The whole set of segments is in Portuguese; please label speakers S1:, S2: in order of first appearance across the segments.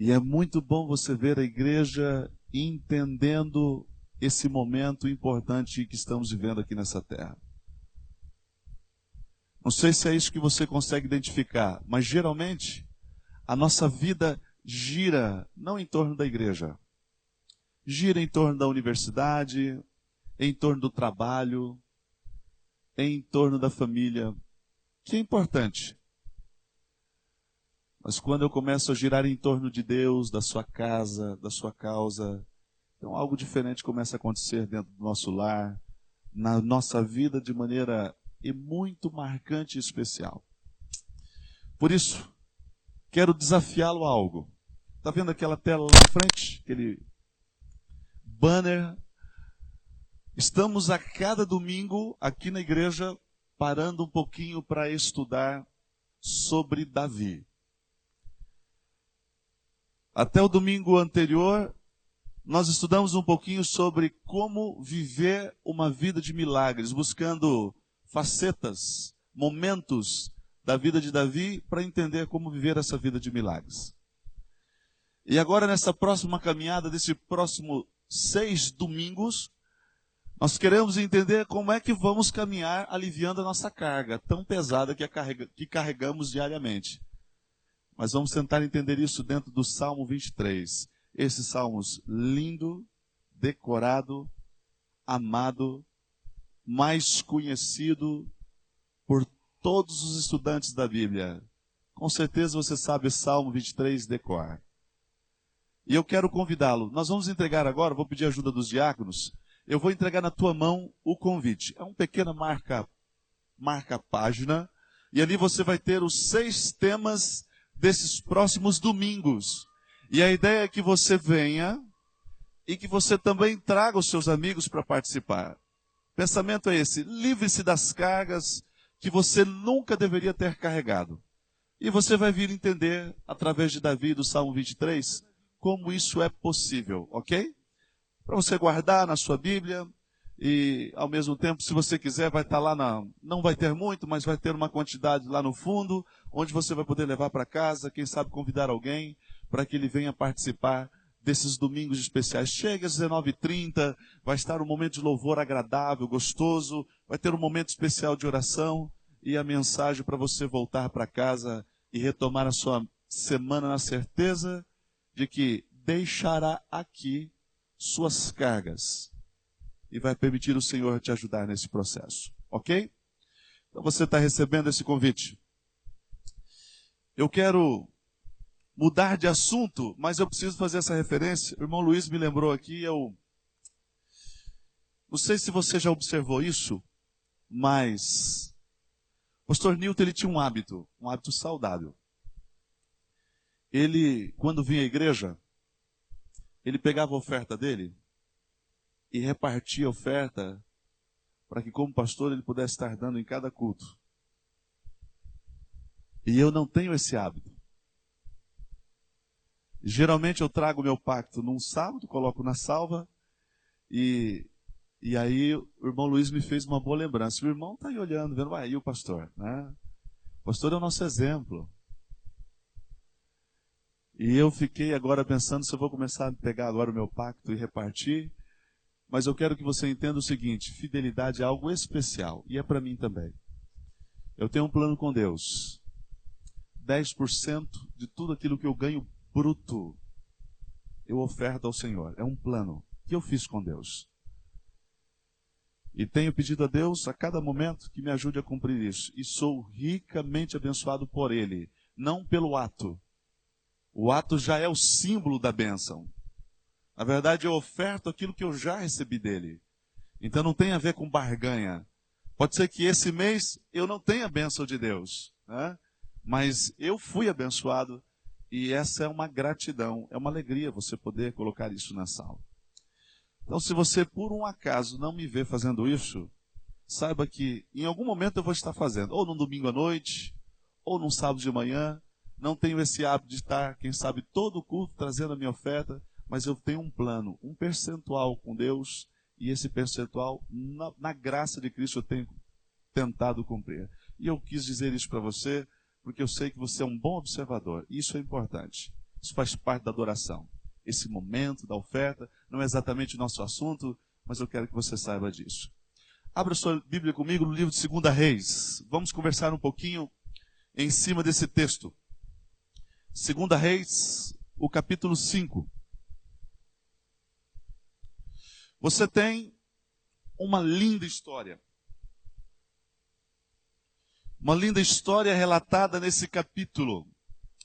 S1: E é muito bom você ver a igreja entendendo esse momento importante que estamos vivendo aqui nessa terra. Não sei se é isso que você consegue identificar, mas geralmente a nossa vida gira não em torno da igreja, gira em torno da universidade, em torno do trabalho, em torno da família, que é importante. Mas quando eu começo a girar em torno de Deus, da sua casa, da sua causa, então algo diferente começa a acontecer dentro do nosso lar, na nossa vida de maneira muito marcante e especial. Por isso, quero desafiá-lo a algo. Está vendo aquela tela lá na frente? Aquele banner. Estamos a cada domingo aqui na igreja parando um pouquinho para estudar sobre Davi. Até o domingo anterior, nós estudamos um pouquinho sobre como viver uma vida de milagres, buscando facetas, momentos da vida de Davi para entender como viver essa vida de milagres. E agora, nessa próxima caminhada, desse próximo seis domingos, nós queremos entender como é que vamos caminhar aliviando a nossa carga tão pesada que, carrega, que carregamos diariamente. Mas vamos tentar entender isso dentro do Salmo 23. Esse salmos lindo, decorado, amado, mais conhecido por todos os estudantes da Bíblia. Com certeza você sabe Salmo 23 decor. E eu quero convidá-lo. Nós vamos entregar agora, vou pedir ajuda dos diáconos. Eu vou entregar na tua mão o convite. É uma pequena marca, marca página. E ali você vai ter os seis temas desses próximos domingos. E a ideia é que você venha e que você também traga os seus amigos para participar. Pensamento é esse: livre-se das cargas que você nunca deveria ter carregado. E você vai vir entender, através de Davi, do Salmo 23, como isso é possível, ok? Para você guardar na sua Bíblia, e ao mesmo tempo, se você quiser, vai estar lá na. Não vai ter muito, mas vai ter uma quantidade lá no fundo, onde você vai poder levar para casa, quem sabe convidar alguém para que ele venha participar desses domingos especiais. Chega às 19h30, vai estar um momento de louvor agradável, gostoso, vai ter um momento especial de oração e a mensagem para você voltar para casa e retomar a sua semana na certeza de que deixará aqui suas cargas e vai permitir o Senhor te ajudar nesse processo. Ok? Então você está recebendo esse convite. Eu quero mudar de assunto, mas eu preciso fazer essa referência. O irmão Luiz me lembrou aqui, eu não sei se você já observou isso, mas o pastor Newton ele tinha um hábito, um hábito saudável. Ele, quando vinha à igreja, ele pegava a oferta dele e repartia a oferta para que, como pastor, ele pudesse estar dando em cada culto. E eu não tenho esse hábito. Geralmente eu trago meu pacto num sábado, coloco na salva, e, e aí o irmão Luiz me fez uma boa lembrança. O irmão está aí olhando, vendo, aí o pastor, né? O pastor é o nosso exemplo. E eu fiquei agora pensando se eu vou começar a pegar agora o meu pacto e repartir. Mas eu quero que você entenda o seguinte: fidelidade é algo especial e é para mim também. Eu tenho um plano com Deus. 10% de tudo aquilo que eu ganho bruto eu oferto ao Senhor. É um plano que eu fiz com Deus. E tenho pedido a Deus a cada momento que me ajude a cumprir isso. E sou ricamente abençoado por Ele, não pelo ato. O ato já é o símbolo da bênção. Na verdade, eu oferto aquilo que eu já recebi dele. Então não tem a ver com barganha. Pode ser que esse mês eu não tenha a bênção de Deus, né? mas eu fui abençoado e essa é uma gratidão, é uma alegria você poder colocar isso na sala. Então, se você por um acaso não me vê fazendo isso, saiba que em algum momento eu vou estar fazendo, ou num domingo à noite, ou num sábado de manhã. Não tenho esse hábito de estar, quem sabe, todo o culto trazendo a minha oferta, mas eu tenho um plano, um percentual com Deus, e esse percentual, na, na graça de Cristo, eu tenho tentado cumprir. E eu quis dizer isso para você, porque eu sei que você é um bom observador. Isso é importante. Isso faz parte da adoração. Esse momento da oferta não é exatamente o nosso assunto, mas eu quero que você saiba disso. Abra sua Bíblia comigo no livro de 2 Reis. Vamos conversar um pouquinho em cima desse texto. 2 Reis, o capítulo 5. Você tem uma linda história. Uma linda história relatada nesse capítulo.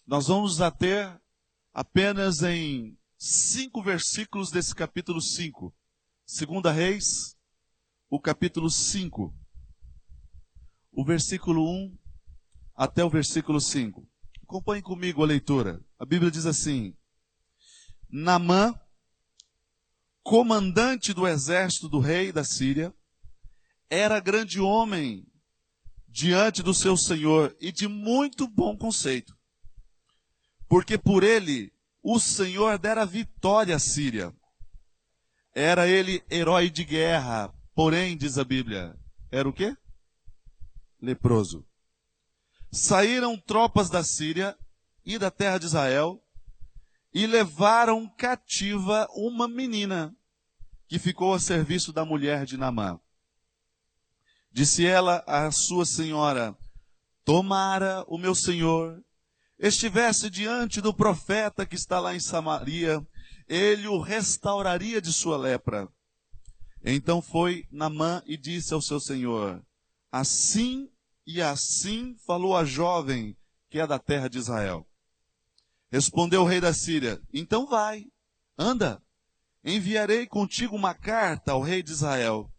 S1: Nós vamos ater apenas em cinco versículos desse capítulo 5. Segunda Reis, o capítulo 5. O versículo 1 até o versículo 5. Acompanhe comigo a leitura. A Bíblia diz assim: Namã, comandante do exército do rei da Síria, era grande homem diante do seu senhor e de muito bom conceito. Porque por ele o Senhor dera vitória à Síria. Era ele herói de guerra, porém, diz a Bíblia, era o quê? Leproso. Saíram tropas da Síria e da terra de Israel e levaram cativa uma menina que ficou a serviço da mulher de Namã. Disse ela à sua senhora: Tomara o meu senhor estivesse diante do profeta que está lá em Samaria, ele o restauraria de sua lepra. Então foi Namã e disse ao seu senhor: Assim e assim falou a jovem que é da terra de Israel. Respondeu o rei da Síria: Então vai, anda, enviarei contigo uma carta ao rei de Israel.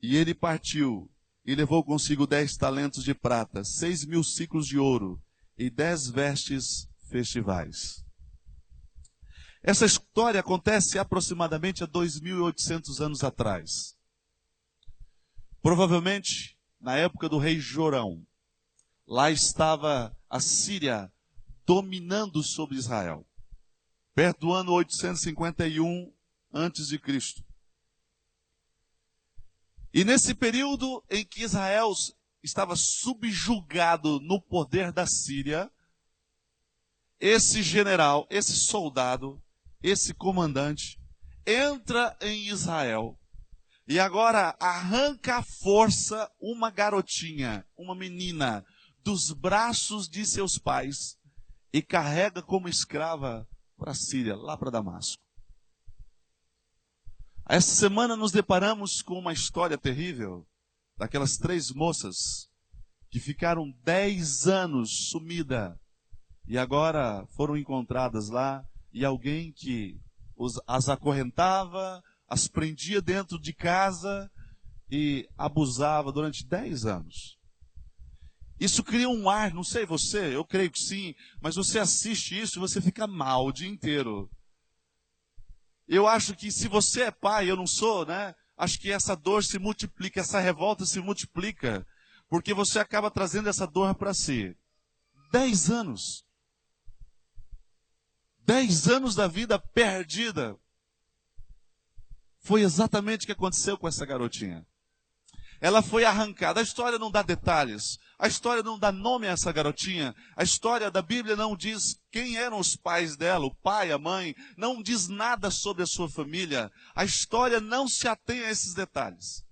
S1: E ele partiu e levou consigo dez talentos de prata, seis mil ciclos de ouro e dez vestes festivais. Essa história acontece aproximadamente há 2.800 anos atrás. Provavelmente na época do rei Jorão. Lá estava a Síria dominando sobre Israel. Perto do ano 851 antes de Cristo. E nesse período em que Israel estava subjugado no poder da Síria, esse general, esse soldado, esse comandante, entra em Israel e agora arranca à força uma garotinha, uma menina, dos braços de seus pais e carrega como escrava para a Síria, lá para Damasco. Essa semana nos deparamos com uma história terrível daquelas três moças que ficaram dez anos sumida e agora foram encontradas lá e alguém que os, as acorrentava, as prendia dentro de casa e abusava durante dez anos. Isso cria um ar, não sei você, eu creio que sim, mas você assiste isso e você fica mal o dia inteiro. Eu acho que se você é pai, eu não sou, né? Acho que essa dor se multiplica, essa revolta se multiplica, porque você acaba trazendo essa dor para si. Dez anos. Dez anos da vida perdida. Foi exatamente o que aconteceu com essa garotinha. Ela foi arrancada. A história não dá detalhes. A história não dá nome a essa garotinha. A história da Bíblia não diz quem eram os pais dela, o pai, a mãe. Não diz nada sobre a sua família. A história não se atém a esses detalhes.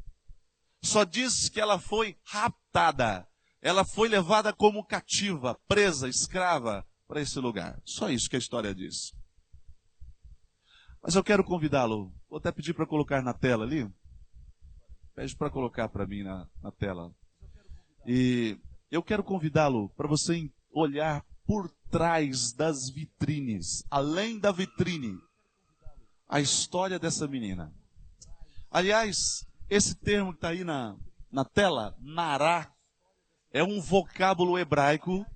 S1: Só diz que ela foi raptada. Ela foi levada como cativa, presa, escrava para esse lugar. Só isso que a história diz. Mas eu quero convidá-lo. Vou até pedir para colocar na tela ali. Pede para colocar para mim na, na tela. E eu quero convidá-lo para você olhar por trás das vitrines, além da vitrine, a história dessa menina. Aliás, esse termo que está aí na, na tela, nará, é um vocábulo hebraico.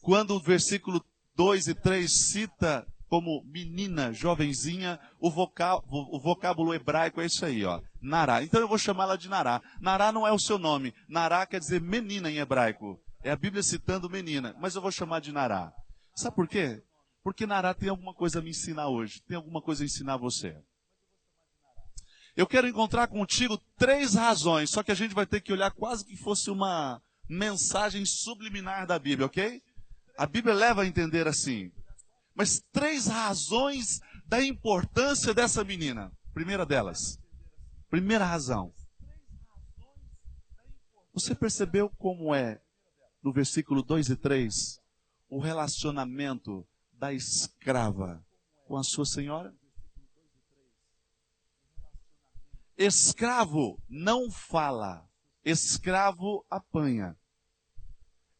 S1: Quando o versículo 2 e 3 cita como menina, jovenzinha, o, o vocábulo hebraico é isso aí, ó. Nará. Então eu vou chamá-la de Nará. Nará não é o seu nome. Nará quer dizer menina em hebraico. É a Bíblia citando menina. Mas eu vou chamar de Nará. Sabe por quê? Porque Nará tem alguma coisa a me ensinar hoje. Tem alguma coisa a ensinar você. Eu quero encontrar contigo três razões, só que a gente vai ter que olhar quase que fosse uma mensagem subliminar da Bíblia, ok? A Bíblia leva a entender assim: Mas três razões da importância dessa menina. Primeira delas. Primeira razão. Você percebeu como é, no versículo 2 e 3, o relacionamento da escrava com a sua senhora? Escravo não fala, escravo apanha.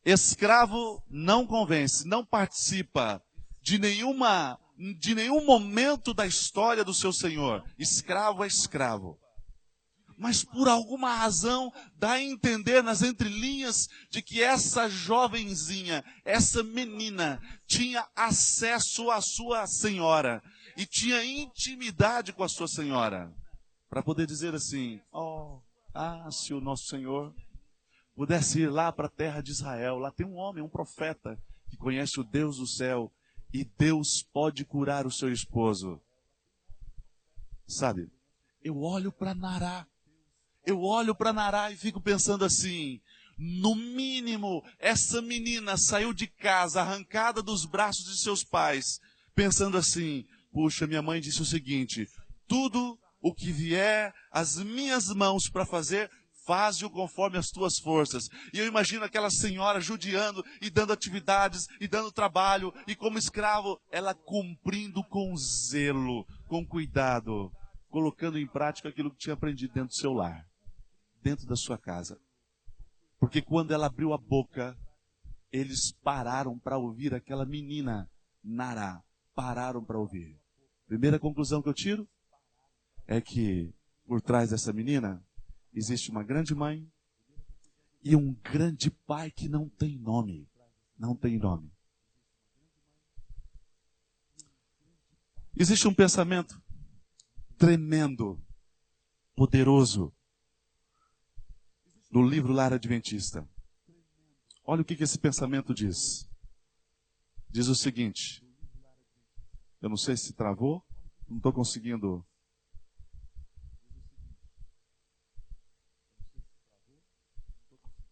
S1: Escravo não convence, não participa de nenhuma de nenhum momento da história do seu senhor. Escravo é escravo. Mas por alguma razão dá a entender nas entrelinhas de que essa jovenzinha, essa menina, tinha acesso à sua senhora e tinha intimidade com a sua senhora. Para poder dizer assim: Oh, ah, se o nosso Senhor pudesse ir lá para a terra de Israel, lá tem um homem, um profeta, que conhece o Deus do céu e Deus pode curar o seu esposo. Sabe, eu olho para Nará, eu olho para Nará e fico pensando assim: no mínimo, essa menina saiu de casa arrancada dos braços de seus pais, pensando assim: puxa, minha mãe disse o seguinte, tudo o que vier às minhas mãos para fazer, faze-o conforme as tuas forças. E eu imagino aquela senhora judiando e dando atividades e dando trabalho, e como escravo, ela cumprindo com zelo, com cuidado, colocando em prática aquilo que tinha aprendido dentro do seu lar, dentro da sua casa. Porque quando ela abriu a boca, eles pararam para ouvir aquela menina, Nará, pararam para ouvir. Primeira conclusão que eu tiro é que por trás dessa menina existe uma grande mãe e um grande pai que não tem nome. Não tem nome. Existe um pensamento tremendo, poderoso, no livro Lar Adventista. Olha o que esse pensamento diz. Diz o seguinte. Eu não sei se travou, não estou conseguindo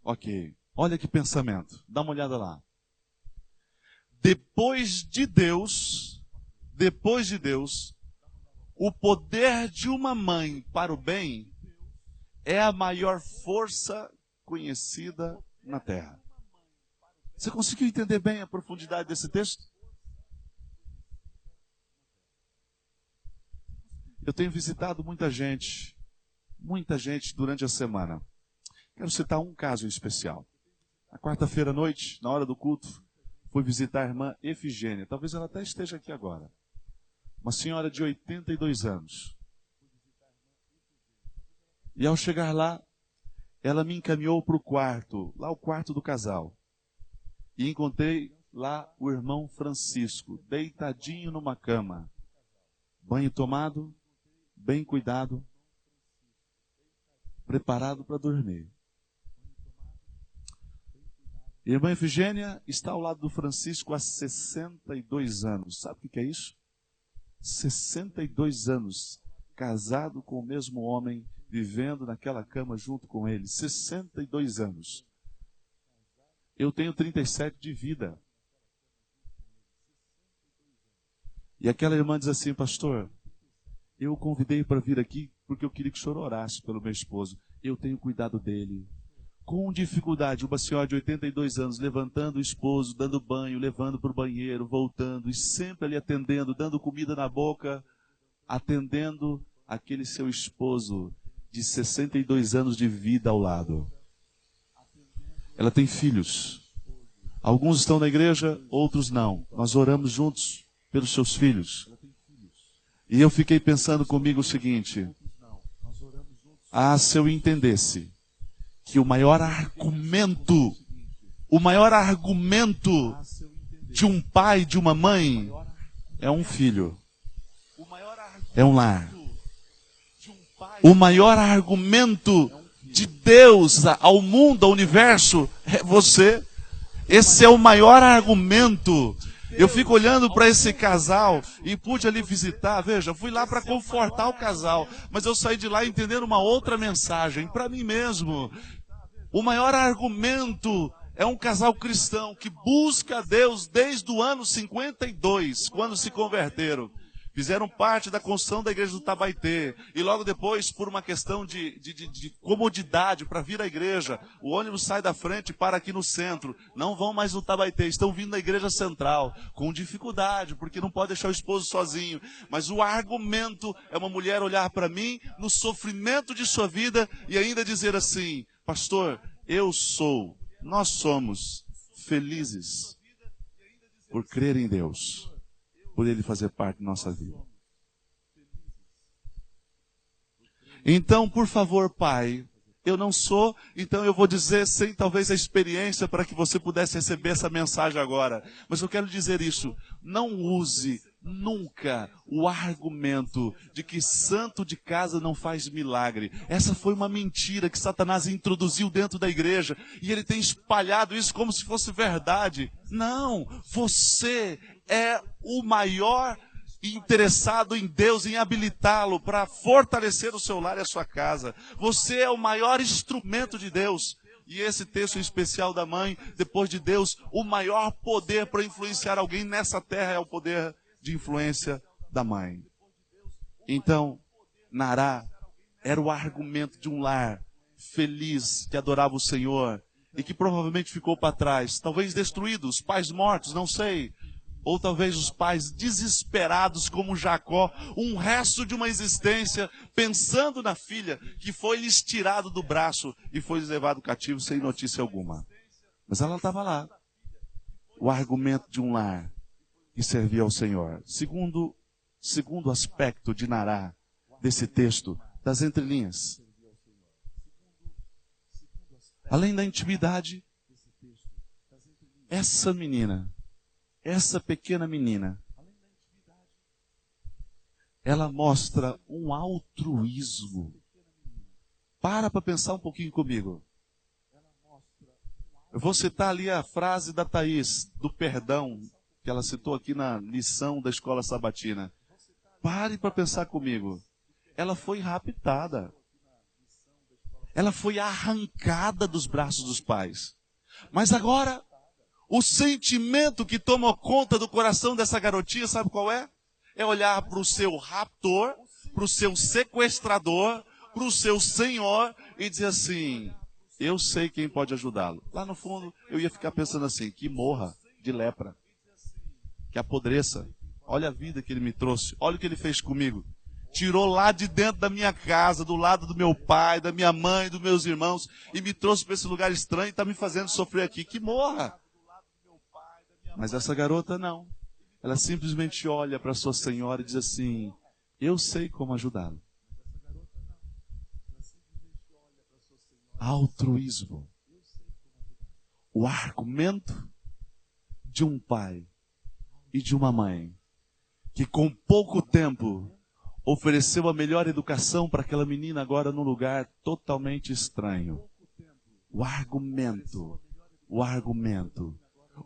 S1: Ok. Olha que pensamento. Dá uma olhada lá. Depois de Deus, depois de Deus, o poder de uma mãe para o bem é a maior força conhecida na terra. Você conseguiu entender bem a profundidade desse texto? Eu tenho visitado muita gente, muita gente durante a semana. Quero citar um caso em especial. Na quarta-feira à noite, na hora do culto, fui visitar a irmã Efigênia. Talvez ela até esteja aqui agora. Uma senhora de 82 anos. E ao chegar lá, ela me encaminhou para o quarto, lá o quarto do casal. E encontrei lá o irmão Francisco, deitadinho numa cama. Banho tomado, bem cuidado, preparado para dormir. Irmã Efigênia está ao lado do Francisco há 62 anos. Sabe o que é isso? 62 anos, casado com o mesmo homem, vivendo naquela cama junto com ele. 62 anos. Eu tenho 37 de vida. E aquela irmã diz assim, pastor, eu o convidei para vir aqui porque eu queria que o senhor orasse pelo meu esposo. Eu tenho cuidado dele com dificuldade, uma senhora de 82 anos levantando o esposo, dando banho, levando para o banheiro, voltando e sempre ali atendendo, dando comida na boca, atendendo aquele seu esposo de 62 anos de vida ao lado. Ela tem filhos. Alguns estão na igreja, outros não. Nós oramos juntos pelos seus filhos. E eu fiquei pensando comigo o seguinte: ah, se eu entendesse que o maior argumento, o maior argumento de um pai, de uma mãe, é um filho. É um lar. O maior argumento de Deus ao mundo, ao universo, é você. Esse é o maior argumento. Eu fico olhando para esse casal e pude ali visitar. Veja, fui lá para confortar o casal, mas eu saí de lá entendendo uma outra mensagem para mim mesmo. O maior argumento é um casal cristão que busca a Deus desde o ano 52, quando se converteram. Fizeram parte da construção da igreja do Tabaité. E logo depois, por uma questão de, de, de, de comodidade para vir à igreja, o ônibus sai da frente e para aqui no centro. Não vão mais no Tabaité, estão vindo da igreja central. Com dificuldade, porque não pode deixar o esposo sozinho. Mas o argumento é uma mulher olhar para mim no sofrimento de sua vida e ainda dizer assim: Pastor, eu sou, nós somos felizes por crer em Deus por Ele fazer parte da nossa vida. Então, por favor, Pai, eu não sou, então eu vou dizer sem talvez a experiência para que você pudesse receber essa mensagem agora. Mas eu quero dizer isso. Não use nunca o argumento de que santo de casa não faz milagre. Essa foi uma mentira que Satanás introduziu dentro da igreja e ele tem espalhado isso como se fosse verdade. Não, você é o maior interessado em Deus, em habilitá-lo para fortalecer o seu lar e a sua casa. Você é o maior instrumento de Deus. E esse texto especial da mãe, depois de Deus, o maior poder para influenciar alguém nessa terra é o poder de influência da mãe. Então, Nará era o argumento de um lar feliz que adorava o Senhor e que provavelmente ficou para trás, talvez destruído, os pais mortos, não sei, ou talvez os pais desesperados como Jacó, um resto de uma existência, pensando na filha que foi lhes tirado do braço e foi levado cativo sem notícia alguma. Mas ela estava lá. O argumento de um lar que servia ao Senhor. Segundo, segundo aspecto de Nará desse texto, das entrelinhas. Além da intimidade, essa menina essa pequena menina, ela mostra um altruísmo. Para para pensar um pouquinho comigo. Eu vou citar ali a frase da Thaís, do perdão, que ela citou aqui na lição da escola sabatina. Pare para pensar comigo. Ela foi raptada. Ela foi arrancada dos braços dos pais. Mas agora o sentimento que toma conta do coração dessa garotinha, sabe qual é? É olhar para o seu raptor, para o seu sequestrador, para o seu senhor e dizer assim: Eu sei quem pode ajudá-lo. Lá no fundo, eu ia ficar pensando assim: que morra de lepra, que apodreça. Olha a vida que ele me trouxe, olha o que ele fez comigo. Tirou lá de dentro da minha casa, do lado do meu pai, da minha mãe, dos meus irmãos, e me trouxe para esse lugar estranho e está me fazendo sofrer aqui. Que morra! Mas essa garota não. Ela simplesmente olha para sua senhora e diz assim: Eu sei como ajudá-lo. Altruísmo. O argumento de um pai e de uma mãe que com pouco tempo ofereceu a melhor educação para aquela menina agora num lugar totalmente estranho. O argumento, o argumento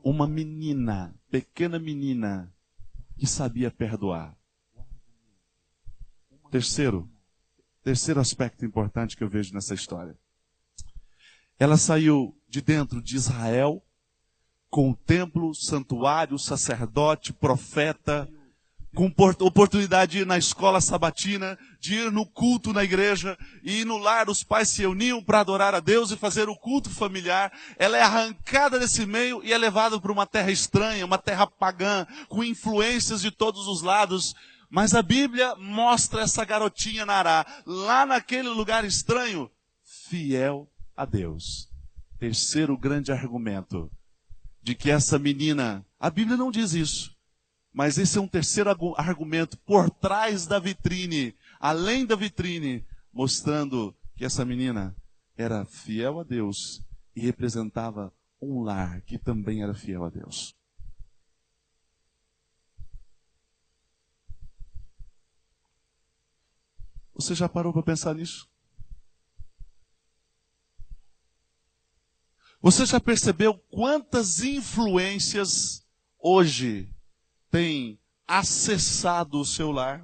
S1: uma menina, pequena menina, que sabia perdoar. Terceiro, terceiro aspecto importante que eu vejo nessa história. Ela saiu de dentro de Israel com templo, santuário, sacerdote, profeta, com oportunidade de ir na escola sabatina, de ir no culto na igreja, e no lar os pais se uniam para adorar a Deus e fazer o culto familiar. Ela é arrancada desse meio e é levada para uma terra estranha, uma terra pagã, com influências de todos os lados. Mas a Bíblia mostra essa garotinha Nará, lá naquele lugar estranho, fiel a Deus. Terceiro grande argumento de que essa menina, a Bíblia não diz isso, mas esse é um terceiro argumento por trás da vitrine, além da vitrine, mostrando que essa menina era fiel a Deus e representava um lar que também era fiel a Deus. Você já parou para pensar nisso? Você já percebeu quantas influências hoje tem acessado o seu lar?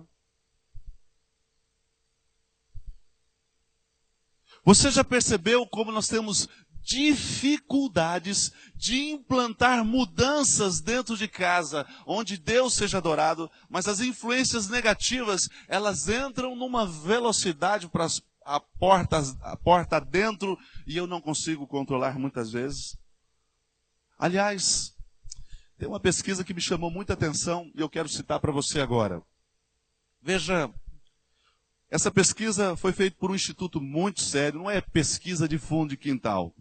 S1: Você já percebeu como nós temos dificuldades de implantar mudanças dentro de casa, onde Deus seja adorado, mas as influências negativas, elas entram numa velocidade a porta, a porta dentro e eu não consigo controlar muitas vezes. Aliás, tem uma pesquisa que me chamou muita atenção e eu quero citar para você agora. Veja, essa pesquisa foi feita por um instituto muito sério, não é pesquisa de fundo de quintal.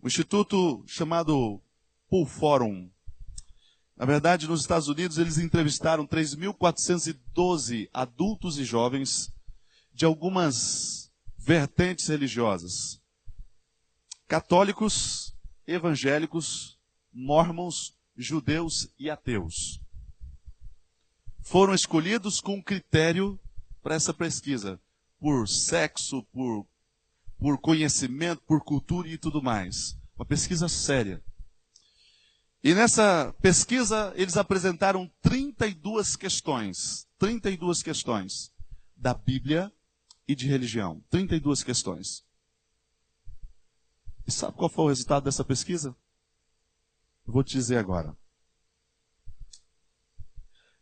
S1: Um instituto chamado Pool Forum. Na verdade, nos Estados Unidos, eles entrevistaram 3.412 adultos e jovens de algumas vertentes religiosas: católicos, evangélicos, mormons, judeus e ateus. Foram escolhidos com critério para essa pesquisa, por sexo, por por conhecimento, por cultura e tudo mais. Uma pesquisa séria. E nessa pesquisa eles apresentaram 32 questões, 32 questões da Bíblia e de religião, 32 questões. E sabe qual foi o resultado dessa pesquisa? Vou te dizer agora.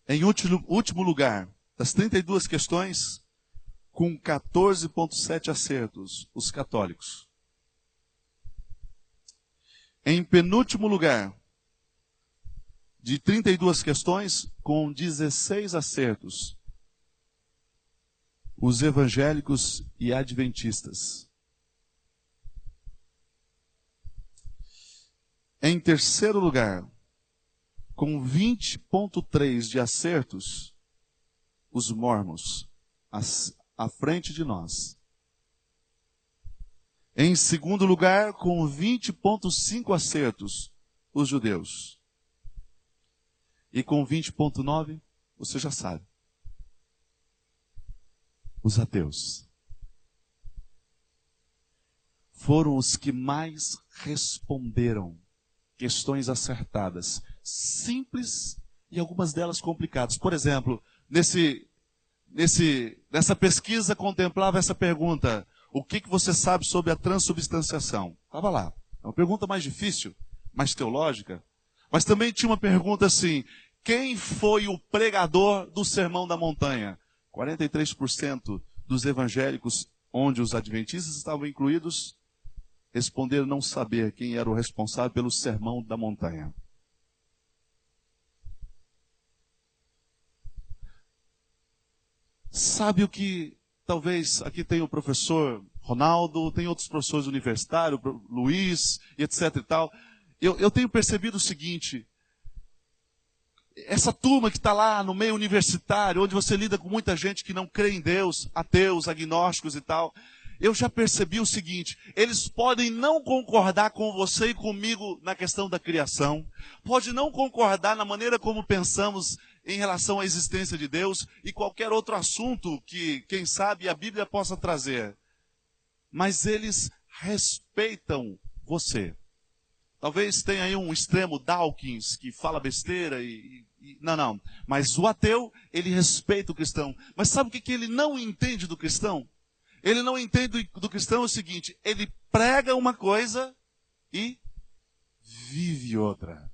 S1: Em último, último lugar, das 32 questões, com 14,7 acertos, os católicos. Em penúltimo lugar, de 32 questões, com 16 acertos, os evangélicos e adventistas. Em terceiro lugar, com 20,3 de acertos, os mormons, à frente de nós. Em segundo lugar, com 20,5 acertos, os judeus. E com 20,9, você já sabe, os ateus. Foram os que mais responderam questões acertadas, simples e algumas delas complicadas. Por exemplo, nesse nesse, nessa pesquisa contemplava essa pergunta: o que, que você sabe sobre a transubstanciação? Estava lá. É uma pergunta mais difícil, mais teológica. Mas também tinha uma pergunta assim: quem foi o pregador do Sermão da Montanha? 43% dos evangélicos, onde os adventistas estavam incluídos, responderam não saber quem era o responsável pelo Sermão da Montanha. Sabe o que talvez aqui tem o professor Ronaldo, tem outros professores universitários, Luiz etc e tal. Eu, eu tenho percebido o seguinte, essa turma que está lá no meio universitário, onde você lida com muita gente que não crê em Deus, ateus, agnósticos e tal, eu já percebi o seguinte: eles podem não concordar com você e comigo na questão da criação, pode não concordar na maneira como pensamos em relação à existência de Deus e qualquer outro assunto que, quem sabe, a Bíblia possa trazer. Mas eles respeitam você. Talvez tenha aí um extremo Dawkins que fala besteira e, não, não. Mas o ateu, ele respeita o cristão. Mas sabe o que, que ele não entende do cristão? Ele não entende do, cristão o seguinte: ele prega uma coisa e vive outra.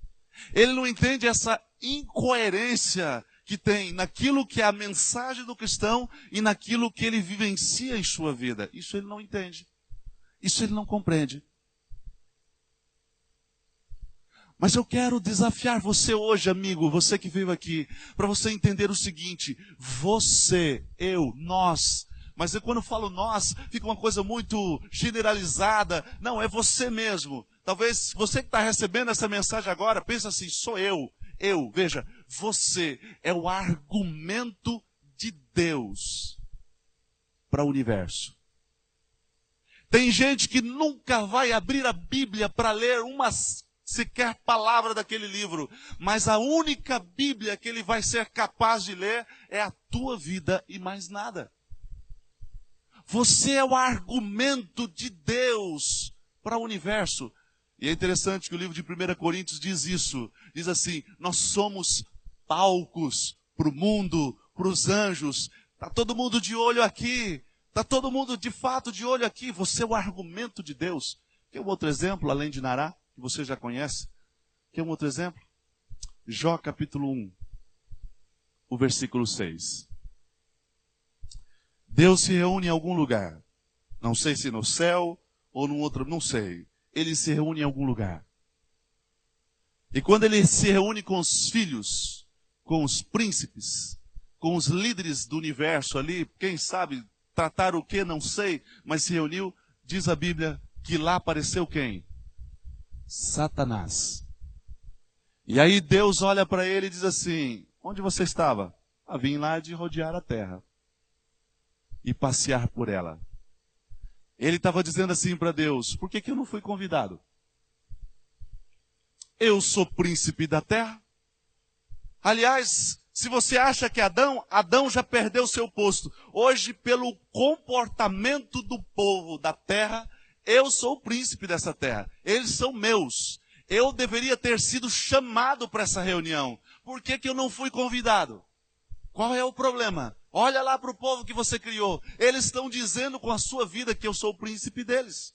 S1: Ele não entende essa incoerência que tem naquilo que é a mensagem do cristão e naquilo que ele vivencia em sua vida. Isso ele não entende. Isso ele não compreende. Mas eu quero desafiar você hoje, amigo, você que veio aqui, para você entender o seguinte: você, eu, nós, mas eu, quando falo nós, fica uma coisa muito generalizada. Não, é você mesmo. Talvez você que está recebendo essa mensagem agora, pensa assim, sou eu. Eu, veja, você é o argumento de Deus para o universo. Tem gente que nunca vai abrir a Bíblia para ler uma sequer palavra daquele livro, mas a única Bíblia que ele vai ser capaz de ler é a tua vida e mais nada. Você é o argumento de Deus para o universo. E é interessante que o livro de 1 Coríntios diz isso. Diz assim: nós somos palcos para o mundo, para os anjos. Está todo mundo de olho aqui. Está todo mundo de fato de olho aqui. Você é o argumento de Deus. Quer um outro exemplo, além de Nará, que você já conhece? Quer um outro exemplo? Jó capítulo 1, o versículo 6. Deus se reúne em algum lugar. Não sei se no céu ou num outro, não sei. Ele se reúne em algum lugar. E quando ele se reúne com os filhos, com os príncipes, com os líderes do universo ali, quem sabe tratar o que, não sei, mas se reuniu, diz a Bíblia que lá apareceu quem? Satanás. E aí Deus olha para ele e diz assim: Onde você estava? Ah, vim lá de rodear a terra e passear por ela. Ele estava dizendo assim para Deus: por que, que eu não fui convidado? Eu sou príncipe da terra. Aliás, se você acha que Adão, Adão já perdeu seu posto. Hoje, pelo comportamento do povo da terra, eu sou o príncipe dessa terra. Eles são meus. Eu deveria ter sido chamado para essa reunião. Por que, que eu não fui convidado? Qual é o problema? Olha lá para o povo que você criou. Eles estão dizendo com a sua vida que eu sou o príncipe deles.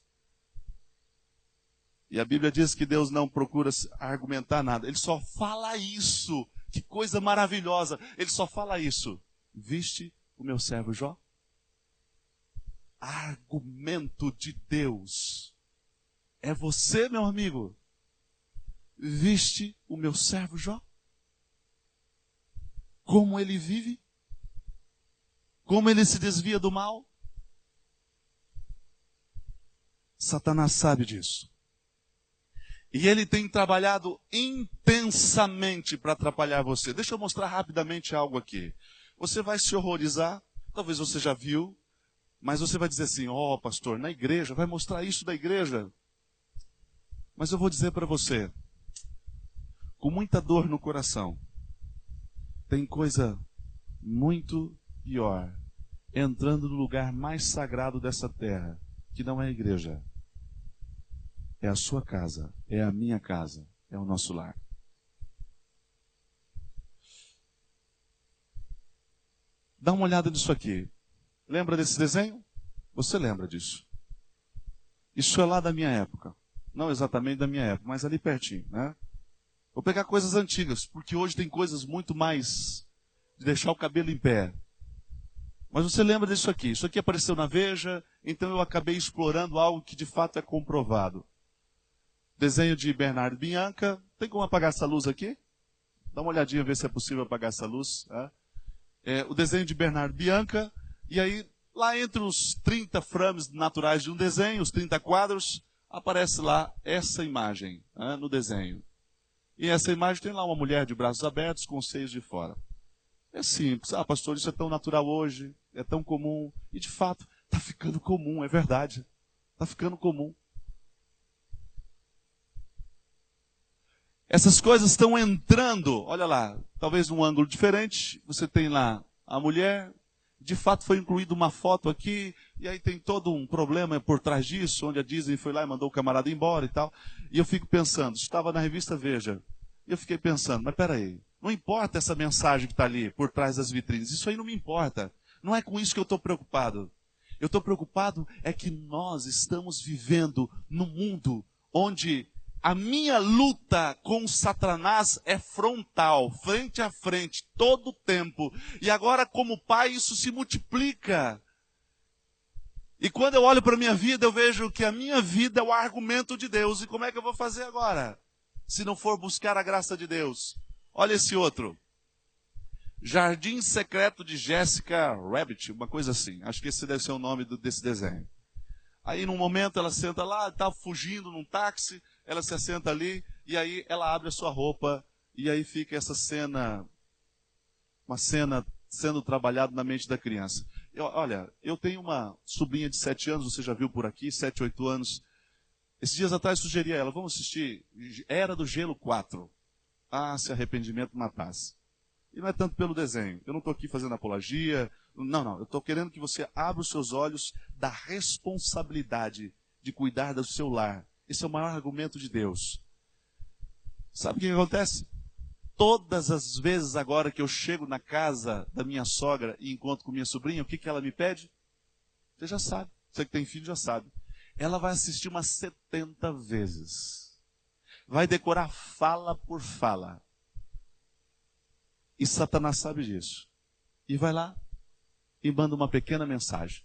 S1: E a Bíblia diz que Deus não procura argumentar nada. Ele só fala isso. Que coisa maravilhosa. Ele só fala isso. Viste o meu servo Jó? Argumento de Deus. É você, meu amigo. Viste o meu servo Jó? Como ele vive? Como ele se desvia do mal? Satanás sabe disso. E ele tem trabalhado intensamente para atrapalhar você. Deixa eu mostrar rapidamente algo aqui. Você vai se horrorizar, talvez você já viu, mas você vai dizer assim: Ó, oh, pastor, na igreja, vai mostrar isso da igreja. Mas eu vou dizer para você, com muita dor no coração, tem coisa muito pior entrando no lugar mais sagrado dessa terra, que não é a igreja. É a sua casa, é a minha casa, é o nosso lar. Dá uma olhada nisso aqui. Lembra desse desenho? Você lembra disso? Isso é lá da minha época. Não exatamente da minha época, mas ali pertinho, né? Vou pegar coisas antigas, porque hoje tem coisas muito mais de deixar o cabelo em pé. Mas você lembra disso aqui? Isso aqui apareceu na Veja, então eu acabei explorando algo que de fato é comprovado. Desenho de Bernardo Bianca. Tem como apagar essa luz aqui? Dá uma olhadinha, ver se é possível apagar essa luz. É. É, o desenho de Bernardo Bianca. E aí, lá entre os 30 frames naturais de um desenho, os 30 quadros, aparece lá essa imagem é, no desenho. E essa imagem tem lá uma mulher de braços abertos com os seios de fora. É simples. Ah, pastor, isso é tão natural hoje é tão comum. E de fato, está ficando comum, é verdade. Está ficando comum. Essas coisas estão entrando, olha lá, talvez num ângulo diferente. Você tem lá a mulher, de fato foi incluída uma foto aqui, e aí tem todo um problema por trás disso, onde a Disney foi lá e mandou o camarada embora e tal. E eu fico pensando, estava na revista Veja, eu fiquei pensando, mas peraí, não importa essa mensagem que está ali por trás das vitrines, isso aí não me importa. Não é com isso que eu estou preocupado. Eu estou preocupado é que nós estamos vivendo num mundo onde a minha luta com Satanás é frontal, frente a frente, todo o tempo. E agora, como pai, isso se multiplica. E quando eu olho para a minha vida, eu vejo que a minha vida é o argumento de Deus. E como é que eu vou fazer agora? Se não for buscar a graça de Deus. Olha esse outro. Jardim Secreto de Jessica Rabbit, uma coisa assim. Acho que esse deve ser o nome do, desse desenho. Aí, num momento, ela senta lá, está fugindo num táxi, ela se assenta ali, e aí ela abre a sua roupa, e aí fica essa cena, uma cena sendo trabalhada na mente da criança. Eu, olha, eu tenho uma sobrinha de sete anos, você já viu por aqui, sete, oito anos. Esses dias atrás sugeri a ela, vamos assistir Era do Gelo 4. Ah, se arrependimento matasse. E não é tanto pelo desenho. Eu não estou aqui fazendo apologia. Não, não. Eu estou querendo que você abra os seus olhos da responsabilidade de cuidar do seu lar. Esse é o maior argumento de Deus. Sabe o que acontece? Todas as vezes agora que eu chego na casa da minha sogra e encontro com minha sobrinha, o que, que ela me pede? Você já sabe. Você que tem filho já sabe. ela vai assistir umas 70 vezes. Vai decorar fala por fala. E Satanás sabe disso. E vai lá e manda uma pequena mensagem.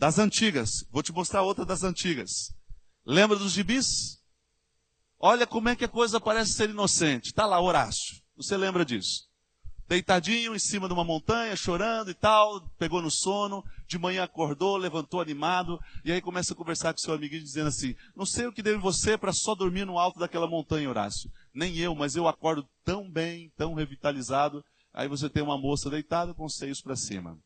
S1: Das antigas. Vou te mostrar outra das antigas. Lembra dos gibis? Olha como é que a coisa parece ser inocente. Está lá Horácio. Você lembra disso? Deitadinho em cima de uma montanha, chorando e tal, pegou no sono, de manhã acordou, levantou animado, e aí começa a conversar com seu amiguinho dizendo assim: Não sei o que deve você para só dormir no alto daquela montanha, Horácio. Nem eu, mas eu acordo tão bem, tão revitalizado. Aí você tem uma moça deitada com os seios para cima.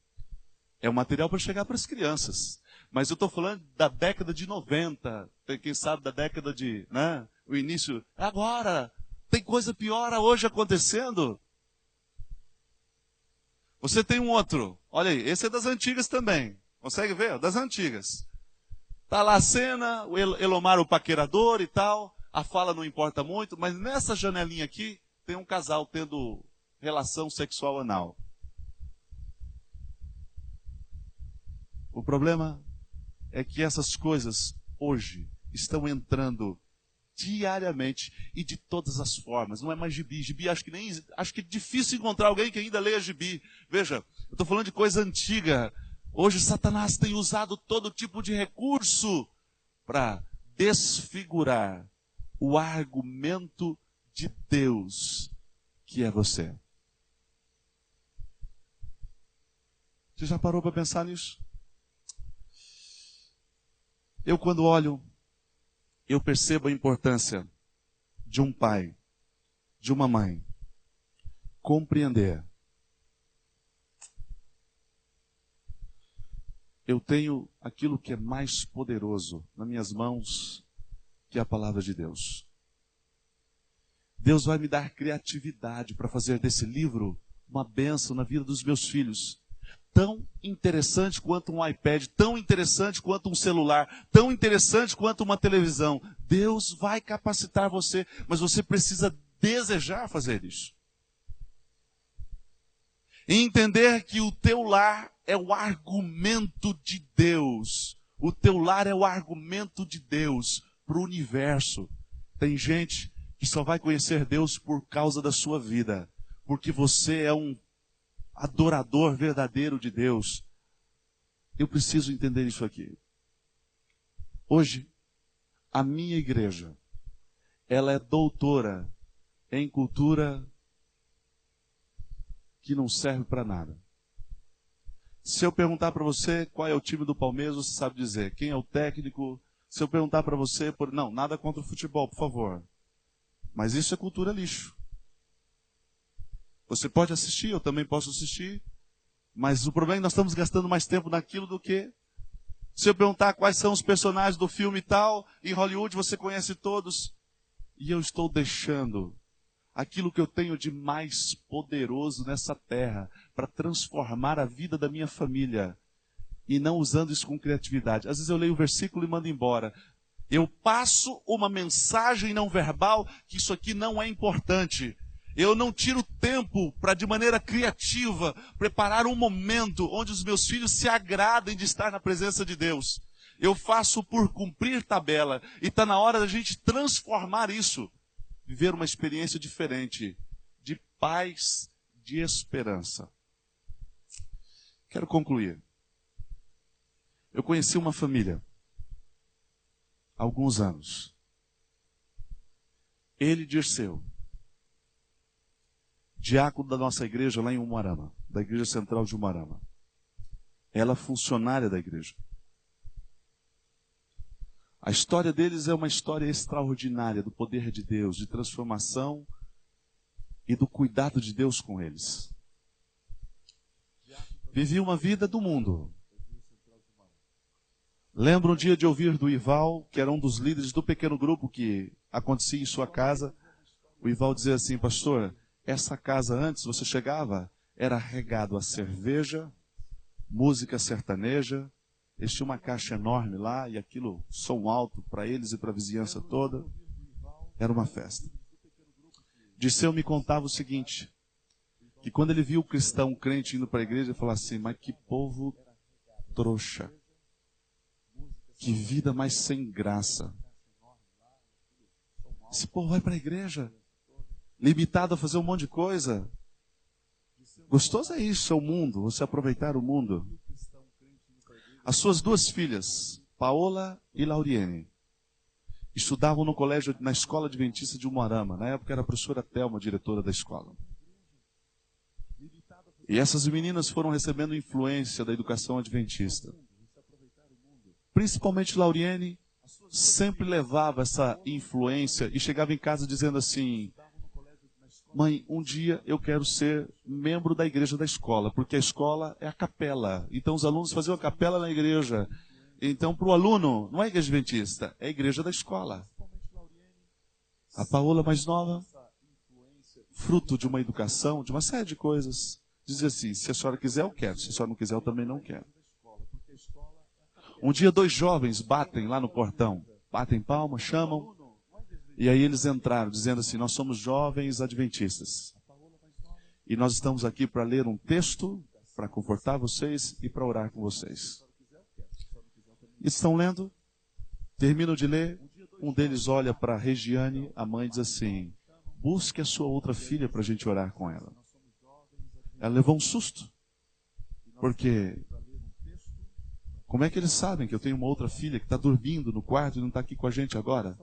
S1: É um material para chegar para as crianças. Mas eu estou falando da década de 90, quem sabe da década de, né, o início. Agora, tem coisa pior hoje acontecendo. Você tem um outro. Olha aí, esse é das antigas também. Consegue ver? Das antigas. Tá lá a cena, o Elomar o paquerador e tal. A fala não importa muito, mas nessa janelinha aqui tem um casal tendo relação sexual anal. O problema é que essas coisas hoje estão entrando diariamente e de todas as formas. Não é mais gibi. Gibi acho que nem acho que é difícil encontrar alguém que ainda leia gibi. Veja, eu estou falando de coisa antiga. Hoje Satanás tem usado todo tipo de recurso para desfigurar o argumento de Deus que é você. Você já parou para pensar nisso? Eu quando olho eu percebo a importância de um pai, de uma mãe, compreender. Eu tenho aquilo que é mais poderoso nas minhas mãos, que é a palavra de Deus. Deus vai me dar criatividade para fazer desse livro uma bênção na vida dos meus filhos tão interessante quanto um iPad, tão interessante quanto um celular, tão interessante quanto uma televisão. Deus vai capacitar você, mas você precisa desejar fazer isso. E entender que o teu lar é o argumento de Deus. O teu lar é o argumento de Deus para o universo. Tem gente que só vai conhecer Deus por causa da sua vida, porque você é um adorador verdadeiro de Deus. Eu preciso entender isso aqui. Hoje, a minha igreja, ela é doutora em cultura que não serve para nada. Se eu perguntar para você qual é o time do Palmeiras, você sabe dizer. Quem é o técnico? Se eu perguntar para você, por... não, nada contra o futebol, por favor. Mas isso é cultura lixo. Você pode assistir, eu também posso assistir. Mas o problema é que nós estamos gastando mais tempo naquilo do que. Se eu perguntar quais são os personagens do filme tal, em Hollywood você conhece todos. E eu estou deixando aquilo que eu tenho de mais poderoso nessa terra para transformar a vida da minha família. E não usando isso com criatividade. Às vezes eu leio o versículo e mando embora. Eu passo uma mensagem não verbal que isso aqui não é importante. Eu não tiro tempo para, de maneira criativa, preparar um momento onde os meus filhos se agradem de estar na presença de Deus. Eu faço por cumprir tabela. E está na hora da gente transformar isso. Viver uma experiência diferente de paz, de esperança. Quero concluir. Eu conheci uma família há alguns anos. Ele Dirceu diácono da nossa igreja lá em Umarama, da igreja central de Umarama. Ela é funcionária da igreja. A história deles é uma história extraordinária do poder de Deus, de transformação e do cuidado de Deus com eles. Vivi uma vida do mundo. Lembro um dia de ouvir do Ival, que era um dos líderes do pequeno grupo que acontecia em sua casa, o Ival dizer assim, pastor, essa casa antes, você chegava, era regado a cerveja, música sertaneja, eles tinham uma caixa enorme lá e aquilo, som alto para eles e para a vizinhança toda. Era uma festa. Disseu me contava o seguinte, que quando ele viu o cristão, o crente indo para a igreja, ele falou assim, mas que povo trouxa. Que vida mais sem graça. Esse povo vai para a igreja, limitado a fazer um monte de coisa. Gostoso é isso, é o mundo, você aproveitar o mundo. As suas duas filhas, Paola e Lauriene, estudavam no colégio, na escola adventista de Umuarama. Na época era a professora Thelma, diretora da escola. E essas meninas foram recebendo influência da educação adventista. Principalmente Lauriene sempre levava essa influência e chegava em casa dizendo assim: Mãe, um dia eu quero ser membro da igreja da escola, porque a escola é a capela. Então os alunos faziam a capela na igreja. Então, para o aluno, não é igreja adventista, é a igreja da escola. A Paola mais nova, fruto de uma educação, de uma série de coisas, dizia assim: se a senhora quiser, eu quero. Se a senhora não quiser, eu também não quero. Um dia, dois jovens batem lá no portão, batem palma, chamam, e aí eles entraram, dizendo assim: Nós somos jovens adventistas. E nós estamos aqui para ler um texto, para confortar vocês e para orar com vocês. Estão lendo? Terminam de ler. Um deles olha para Regiane, a mãe diz assim: Busque a sua outra filha para a gente orar com ela. Ela levou um susto. Porque como é que eles sabem que eu tenho uma outra filha que está dormindo no quarto e não está aqui com a gente agora?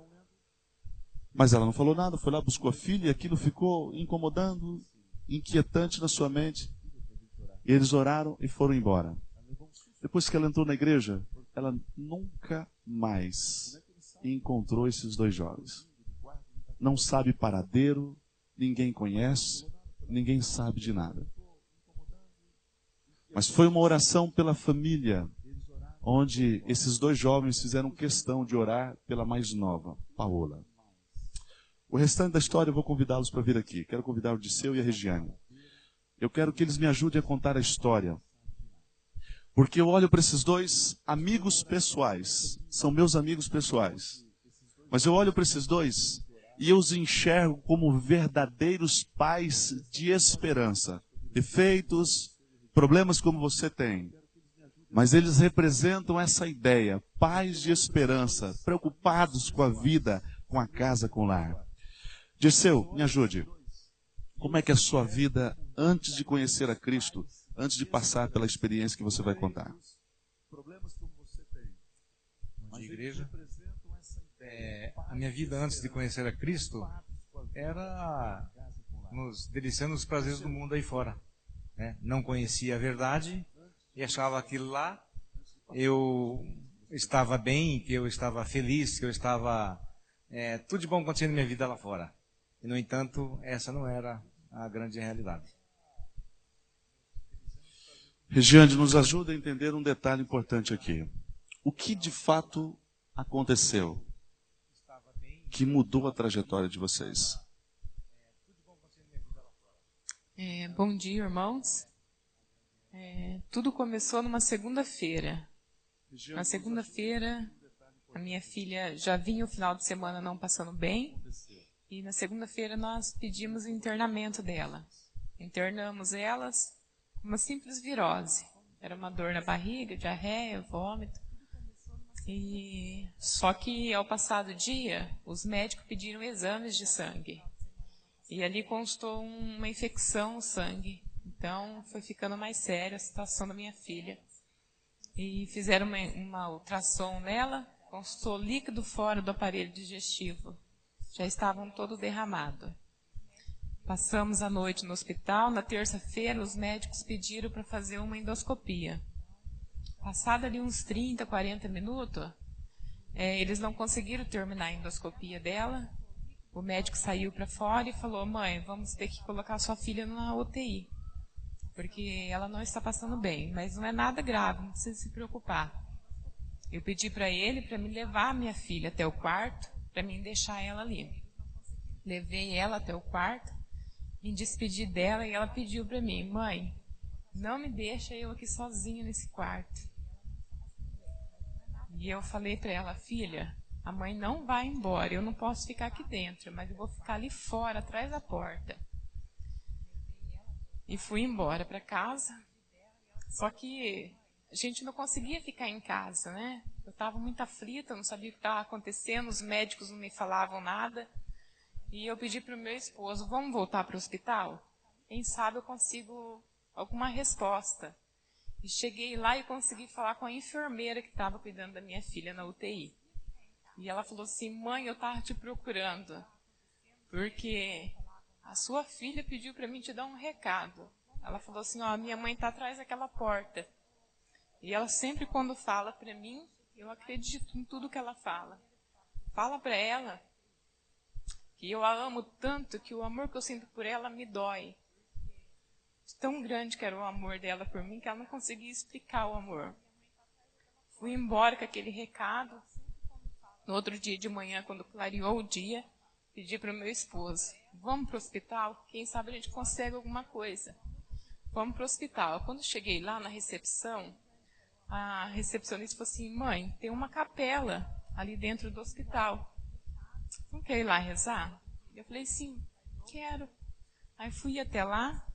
S1: Mas ela não falou nada, foi lá, buscou a filha e aquilo ficou incomodando, inquietante na sua mente. E eles oraram e foram embora. Depois que ela entrou na igreja, ela nunca mais encontrou esses dois jovens. Não sabe paradeiro, ninguém conhece, ninguém sabe de nada. Mas foi uma oração pela família, onde esses dois jovens fizeram questão de orar pela mais nova, Paola. O restante da história eu vou convidá-los para vir aqui. Quero convidar o Disseu e a Regiane. Eu quero que eles me ajudem a contar a história. Porque eu olho para esses dois amigos pessoais. São meus amigos pessoais. Mas eu olho para esses dois e eu os enxergo como verdadeiros pais de esperança. Defeitos, problemas como você tem. Mas eles representam essa ideia, pais de esperança, preocupados com a vida, com a casa, com o lar. Dirceu, me ajude. Como é que é a sua vida antes de conhecer a Cristo, antes de passar pela experiência que você vai contar?
S2: De igreja. É, a minha vida antes de conhecer a Cristo era nos deliciando os prazeres do mundo aí fora. Né? Não conhecia a verdade e achava que lá eu estava bem, que eu estava feliz, que eu estava é, tudo de bom acontecendo na minha vida lá fora. E, no entanto, essa não era a grande realidade.
S1: Regiane, nos ajuda a entender um detalhe importante aqui. O que de fato aconteceu que mudou a trajetória de vocês?
S3: É, bom dia, irmãos. É, tudo começou numa segunda-feira. Na segunda-feira, a minha filha já vinha o final de semana não passando bem. E na segunda-feira nós pedimos o internamento dela. Internamos elas com uma simples virose. Era uma dor na barriga, diarreia, vômito. E só que ao passar do dia, os médicos pediram exames de sangue. E ali constou uma infecção no sangue. Então foi ficando mais séria a situação da minha filha. E fizeram uma, uma ultrassom nela, constou líquido fora do aparelho digestivo já estavam todo derramado. Passamos a noite no hospital. Na terça-feira, os médicos pediram para fazer uma endoscopia. Passado ali uns 30, 40 minutos, é, eles não conseguiram terminar a endoscopia dela. O médico saiu para fora e falou: Mãe, vamos ter que colocar sua filha na UTI, porque ela não está passando bem, mas não é nada grave, não precisa se preocupar. Eu pedi para ele para me levar minha filha até o quarto para mim deixar ela ali. Levei ela até o quarto, me despedi dela e ela pediu para mim, mãe, não me deixa eu aqui sozinha nesse quarto. E eu falei para ela, filha, a mãe não vai embora, eu não posso ficar aqui dentro, mas eu vou ficar ali fora, atrás da porta. E fui embora para casa. Só que a gente não conseguia ficar em casa, né? Eu estava muito aflita, não sabia o que estava acontecendo, os médicos não me falavam nada. E eu pedi para o meu esposo, vamos voltar para o hospital? Quem sabe eu consigo alguma resposta. E cheguei lá e consegui falar com a enfermeira que estava cuidando da minha filha na UTI. E ela falou assim: Mãe, eu estava te procurando, porque a sua filha pediu para mim te dar um recado. Ela falou assim: Ó, minha mãe está atrás daquela porta. E ela sempre, quando fala para mim, eu acredito em tudo que ela fala. Fala para ela que eu a amo tanto que o amor que eu sinto por ela me dói tão grande que era o amor dela por mim que ela não conseguia explicar o amor. Fui embora com aquele recado. No outro dia de manhã, quando clareou o dia, pedi para o meu esposo: vamos para o hospital? Quem sabe a gente consegue alguma coisa. Vamos para o hospital. Quando cheguei lá na recepção, a recepcionista falou assim: mãe, tem uma capela ali dentro do hospital. Não quer ir lá rezar? Eu falei: sim, quero. Aí fui até lá,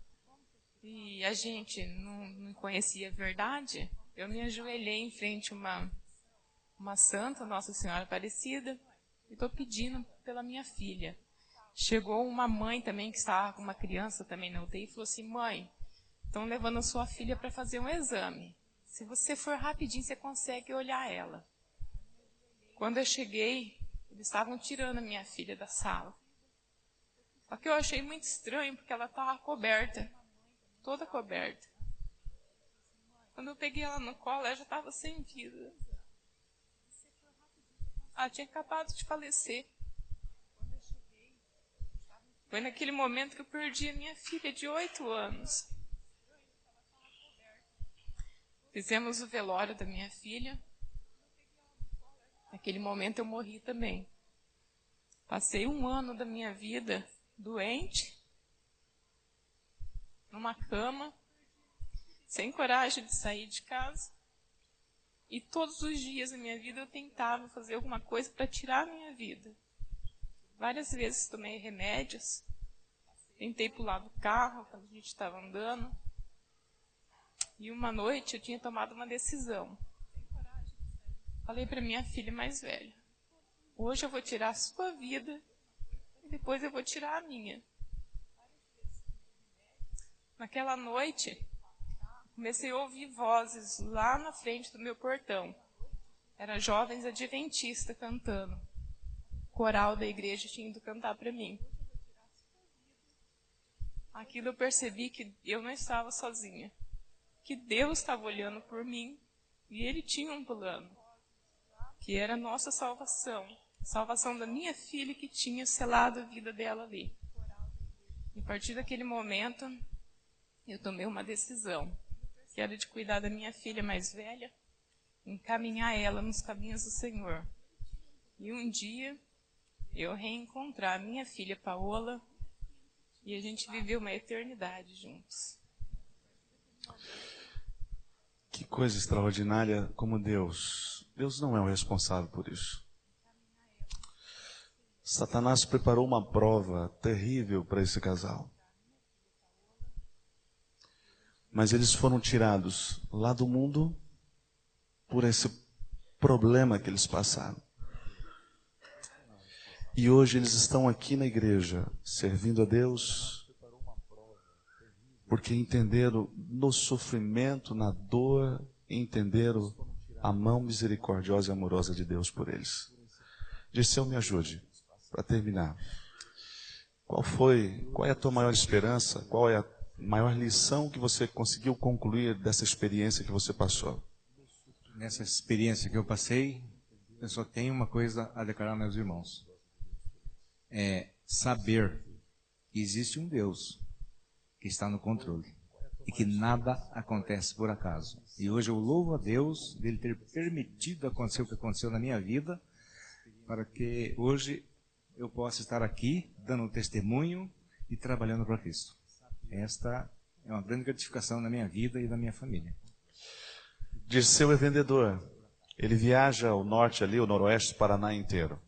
S3: e a gente não, não conhecia a verdade, eu me ajoelhei em frente a uma, uma santa, Nossa Senhora Aparecida, e estou pedindo pela minha filha. Chegou uma mãe também que estava com uma criança também na UTI e falou assim: Mãe, estão levando a sua filha para fazer um exame. Se você for rapidinho, você consegue olhar ela. Quando eu cheguei, eles estavam tirando a minha filha da sala. Só que eu achei muito estranho porque ela estava coberta toda coberta. Quando eu peguei ela no colo, ela já estava sem vida. Ela tinha acabado de falecer. Foi naquele momento que eu perdi a minha filha de oito anos. Fizemos o velório da minha filha. Naquele momento eu morri também. Passei um ano da minha vida doente, numa cama, sem coragem de sair de casa. E todos os dias da minha vida eu tentava fazer alguma coisa para tirar a minha vida. Várias vezes tomei remédios, tentei pular do carro quando a gente estava andando. E uma noite eu tinha tomado uma decisão. Falei para minha filha mais velha: Hoje eu vou tirar a sua vida e depois eu vou tirar a minha. Naquela noite, comecei a ouvir vozes lá na frente do meu portão. Eram jovens adventistas cantando. O coral da igreja tinha ido cantar para mim. Aquilo eu percebi que eu não estava sozinha. Que Deus estava olhando por mim e Ele tinha um plano. Que era a nossa salvação. A salvação da minha filha que tinha selado a vida dela ali. E a partir daquele momento, eu tomei uma decisão, que era de cuidar da minha filha mais velha, encaminhar ela nos caminhos do Senhor. E um dia eu reencontrar minha filha Paola e a gente viveu uma eternidade juntos.
S1: Que coisa extraordinária como Deus. Deus não é o responsável por isso. Satanás preparou uma prova terrível para esse casal. Mas eles foram tirados lá do mundo por esse problema que eles passaram. E hoje eles estão aqui na igreja, servindo a Deus, porque entenderam no sofrimento, na dor, entenderam a mão misericordiosa e amorosa de Deus por eles. Dirceu, me ajude, para terminar. Qual foi, qual é a tua maior esperança? Qual é a maior lição que você conseguiu concluir dessa experiência que você passou?
S2: Nessa experiência que eu passei, eu só tenho uma coisa a declarar meus irmãos. É saber que existe um Deus que está no controle e que nada acontece por acaso. E hoje eu louvo a Deus dele ter permitido acontecer o que aconteceu na minha vida, para que hoje eu possa estar aqui dando testemunho e trabalhando para Cristo. Esta é uma grande gratificação na minha vida e na minha família.
S1: Dirceu é vendedor. Ele viaja ao norte ali, o noroeste do Paraná inteiro.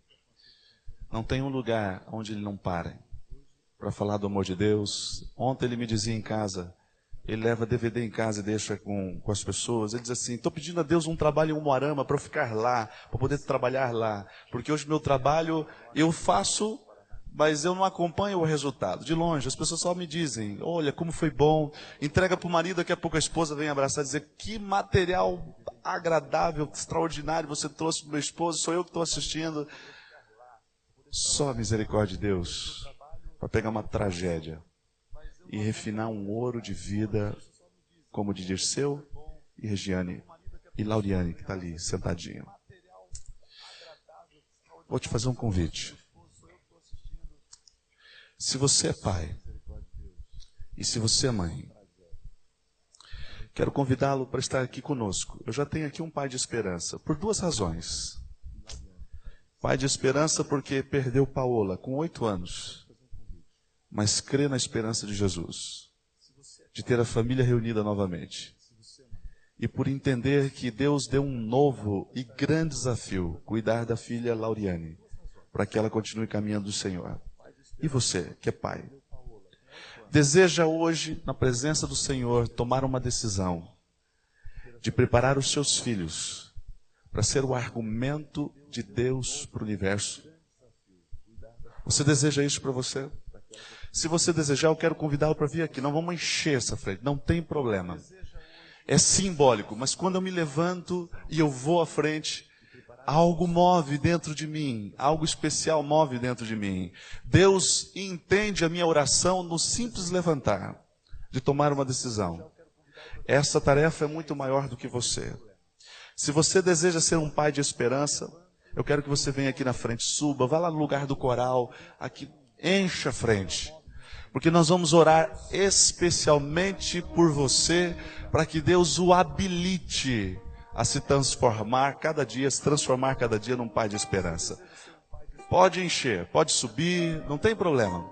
S1: Não tem um lugar onde ele não pare para falar do amor de Deus. Ontem ele me dizia em casa, ele leva DVD em casa e deixa com, com as pessoas. Ele diz assim: estou pedindo a Deus um trabalho em Umuarama para eu ficar lá, para poder trabalhar lá. Porque hoje meu trabalho eu faço, mas eu não acompanho o resultado. De longe, as pessoas só me dizem: olha, como foi bom. Entrega para o marido, daqui a pouco a esposa vem abraçar e dizer: que material agradável, extraordinário você trouxe para meu esposo, sou eu que estou assistindo. Só a misericórdia de Deus para pegar uma tragédia e refinar um ouro de vida, como de Dirceu e Regiane e Lauriane, que está ali sentadinho. Vou te fazer um convite. Se você é pai e se você é mãe, quero convidá-lo para estar aqui conosco. Eu já tenho aqui um pai de esperança, por duas razões. Pai de esperança porque perdeu Paola com oito anos mas crê na esperança de Jesus, de ter a família reunida novamente. E por entender que Deus deu um novo e grande desafio, cuidar da filha Lauriane, para que ela continue caminhando do Senhor. E você, que é pai, deseja hoje, na presença do Senhor, tomar uma decisão de preparar os seus filhos para ser o argumento de Deus para o universo? Você deseja isso para você? Se você desejar, eu quero convidá-lo para vir aqui. Não vamos encher essa frente, não tem problema. É simbólico, mas quando eu me levanto e eu vou à frente, algo move dentro de mim, algo especial move dentro de mim. Deus entende a minha oração no simples levantar, de tomar uma decisão. Essa tarefa é muito maior do que você. Se você deseja ser um pai de esperança, eu quero que você venha aqui na frente, suba, vá lá no lugar do coral, aqui, encha a frente porque nós vamos orar especialmente por você, para que Deus o habilite a se transformar cada dia, se transformar cada dia num pai de esperança. Pode encher, pode subir, não tem problema.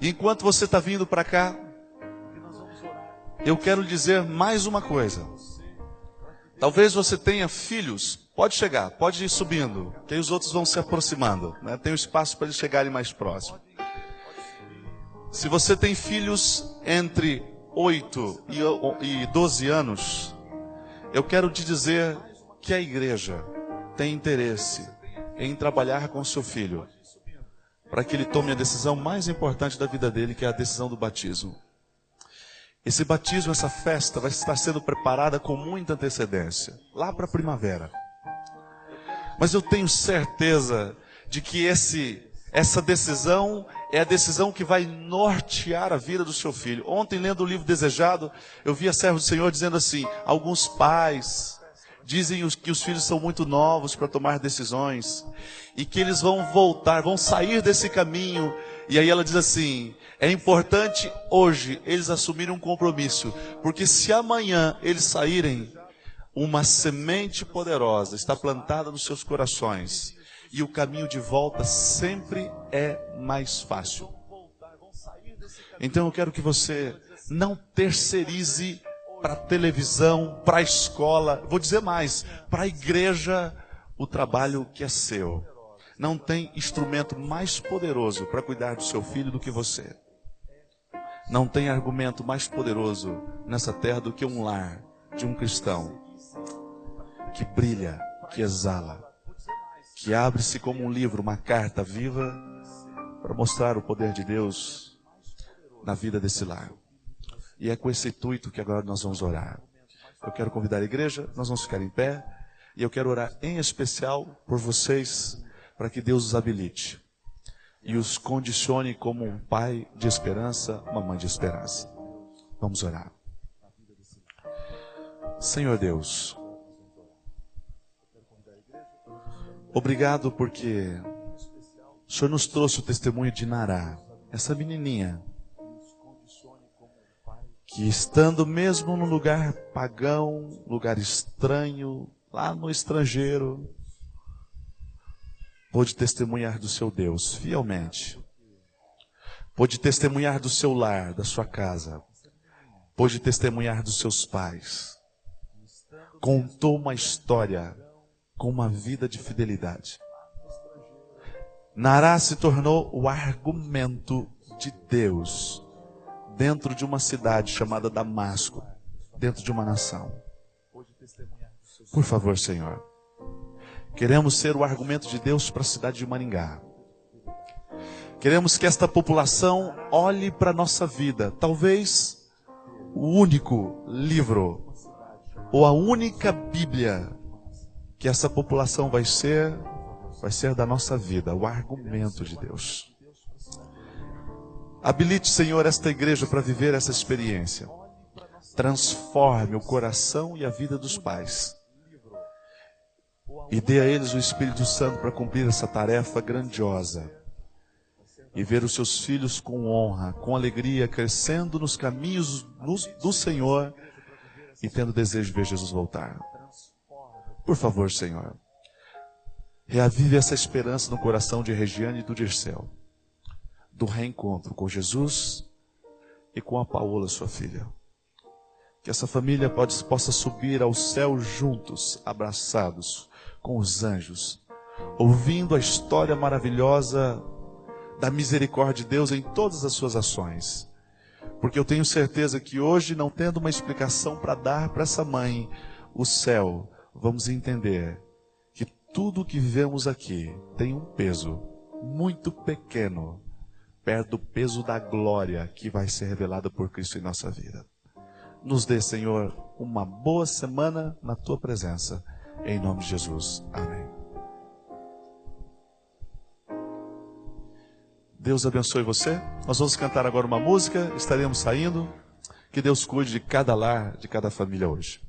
S1: Enquanto você está vindo para cá, eu quero dizer mais uma coisa. Talvez você tenha filhos, pode chegar, pode ir subindo, que aí os outros vão se aproximando, né? tem um espaço para eles chegarem mais próximo. Se você tem filhos entre 8 e 12 anos, eu quero te dizer que a igreja tem interesse em trabalhar com seu filho, para que ele tome a decisão mais importante da vida dele, que é a decisão do batismo. Esse batismo, essa festa, vai estar sendo preparada com muita antecedência, lá para a primavera. Mas eu tenho certeza de que esse essa decisão é a decisão que vai nortear a vida do seu filho. Ontem, lendo o livro Desejado, eu vi a servo do Senhor dizendo assim: alguns pais dizem que os filhos são muito novos para tomar decisões e que eles vão voltar, vão sair desse caminho. E aí ela diz assim: é importante hoje eles assumirem um compromisso, porque se amanhã eles saírem, uma semente poderosa está plantada nos seus corações e o caminho de volta sempre é mais fácil. Então eu quero que você não terceirize para a televisão, para a escola, vou dizer mais, para a igreja, o trabalho que é seu. Não tem instrumento mais poderoso para cuidar do seu filho do que você. Não tem argumento mais poderoso nessa terra do que um lar de um cristão que brilha, que exala que abre-se como um livro, uma carta viva, para mostrar o poder de Deus na vida desse lar. E é com esse intuito que agora nós vamos orar. Eu quero convidar a igreja, nós vamos ficar em pé, e eu quero orar em especial por vocês, para que Deus os habilite e os condicione como um pai de esperança, uma mãe de esperança. Vamos orar. Senhor Deus, Obrigado porque o Senhor nos trouxe o testemunho de Nará, essa menininha, que estando mesmo num lugar pagão, lugar estranho, lá no estrangeiro, pôde testemunhar do seu Deus fielmente, pôde testemunhar do seu lar, da sua casa, pôde testemunhar dos seus pais, contou uma história com uma vida de fidelidade. Nará se tornou o argumento de Deus dentro de uma cidade chamada Damasco, dentro de uma nação. Por favor, Senhor. Queremos ser o argumento de Deus para a cidade de Maringá. Queremos que esta população olhe para a nossa vida. Talvez o único livro ou a única Bíblia que essa população vai ser, vai ser da nossa vida, o argumento de Deus. Habilite, Senhor, esta igreja para viver essa experiência. Transforme o coração e a vida dos pais. E dê a eles o Espírito Santo para cumprir essa tarefa grandiosa. E ver os seus filhos com honra, com alegria, crescendo nos caminhos do Senhor e tendo desejo de ver Jesus voltar. Por favor, Senhor, reavive essa esperança no coração de Regiane e do Dirceu, do reencontro com Jesus e com a Paola, sua filha. Que essa família pode, possa subir ao céu juntos, abraçados com os anjos, ouvindo a história maravilhosa da misericórdia de Deus em todas as suas ações. Porque eu tenho certeza que hoje, não tendo uma explicação para dar para essa mãe, o céu, vamos entender que tudo que vivemos aqui tem um peso muito pequeno, perto do peso da glória que vai ser revelada por Cristo em nossa vida. Nos dê, Senhor, uma boa semana na tua presença. Em nome de Jesus. Amém. Deus abençoe você. Nós vamos cantar agora uma música, estaremos saindo. Que Deus cuide de cada lar, de cada família hoje.